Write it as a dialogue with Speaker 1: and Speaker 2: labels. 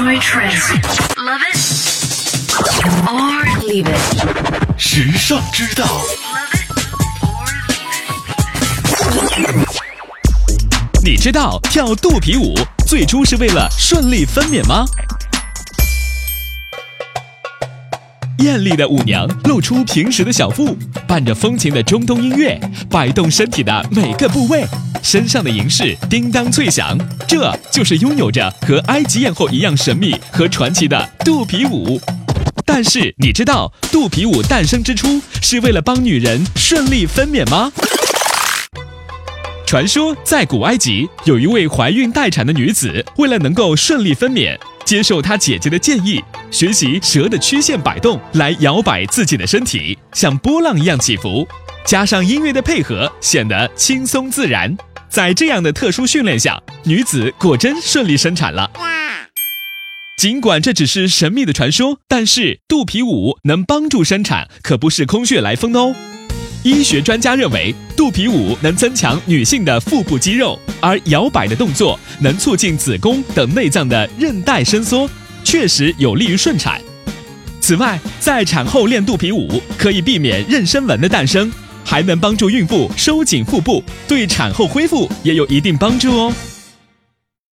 Speaker 1: Enjoy trends. Love it or leave it.
Speaker 2: 时尚之道.
Speaker 3: 你知道跳肚皮舞最初是为了顺利分娩吗？艳丽的舞娘露出平时的小腹，伴着风情的中东音乐，摆动身体的每个部位，身上的银饰叮当脆响，这就是拥有着和埃及艳后一样神秘和传奇的肚皮舞。但是你知道肚皮舞诞生之初是为了帮女人顺利分娩吗？传说在古埃及，有一位怀孕待产的女子，为了能够顺利分娩，接受她姐姐的建议，学习蛇的曲线摆动来摇摆自己的身体，像波浪一样起伏，加上音乐的配合，显得轻松自然。在这样的特殊训练下，女子果真顺利生产了。尽管这只是神秘的传说，但是肚皮舞能帮助生产，可不是空穴来风哦。医学专家认为，肚皮舞能增强女性的腹部肌肉，而摇摆的动作能促进子宫等内脏的韧带伸缩，确实有利于顺产。此外，在产后练肚皮舞可以避免妊娠纹的诞生，还能帮助孕妇收紧腹部，对产后恢复也有一定帮助哦。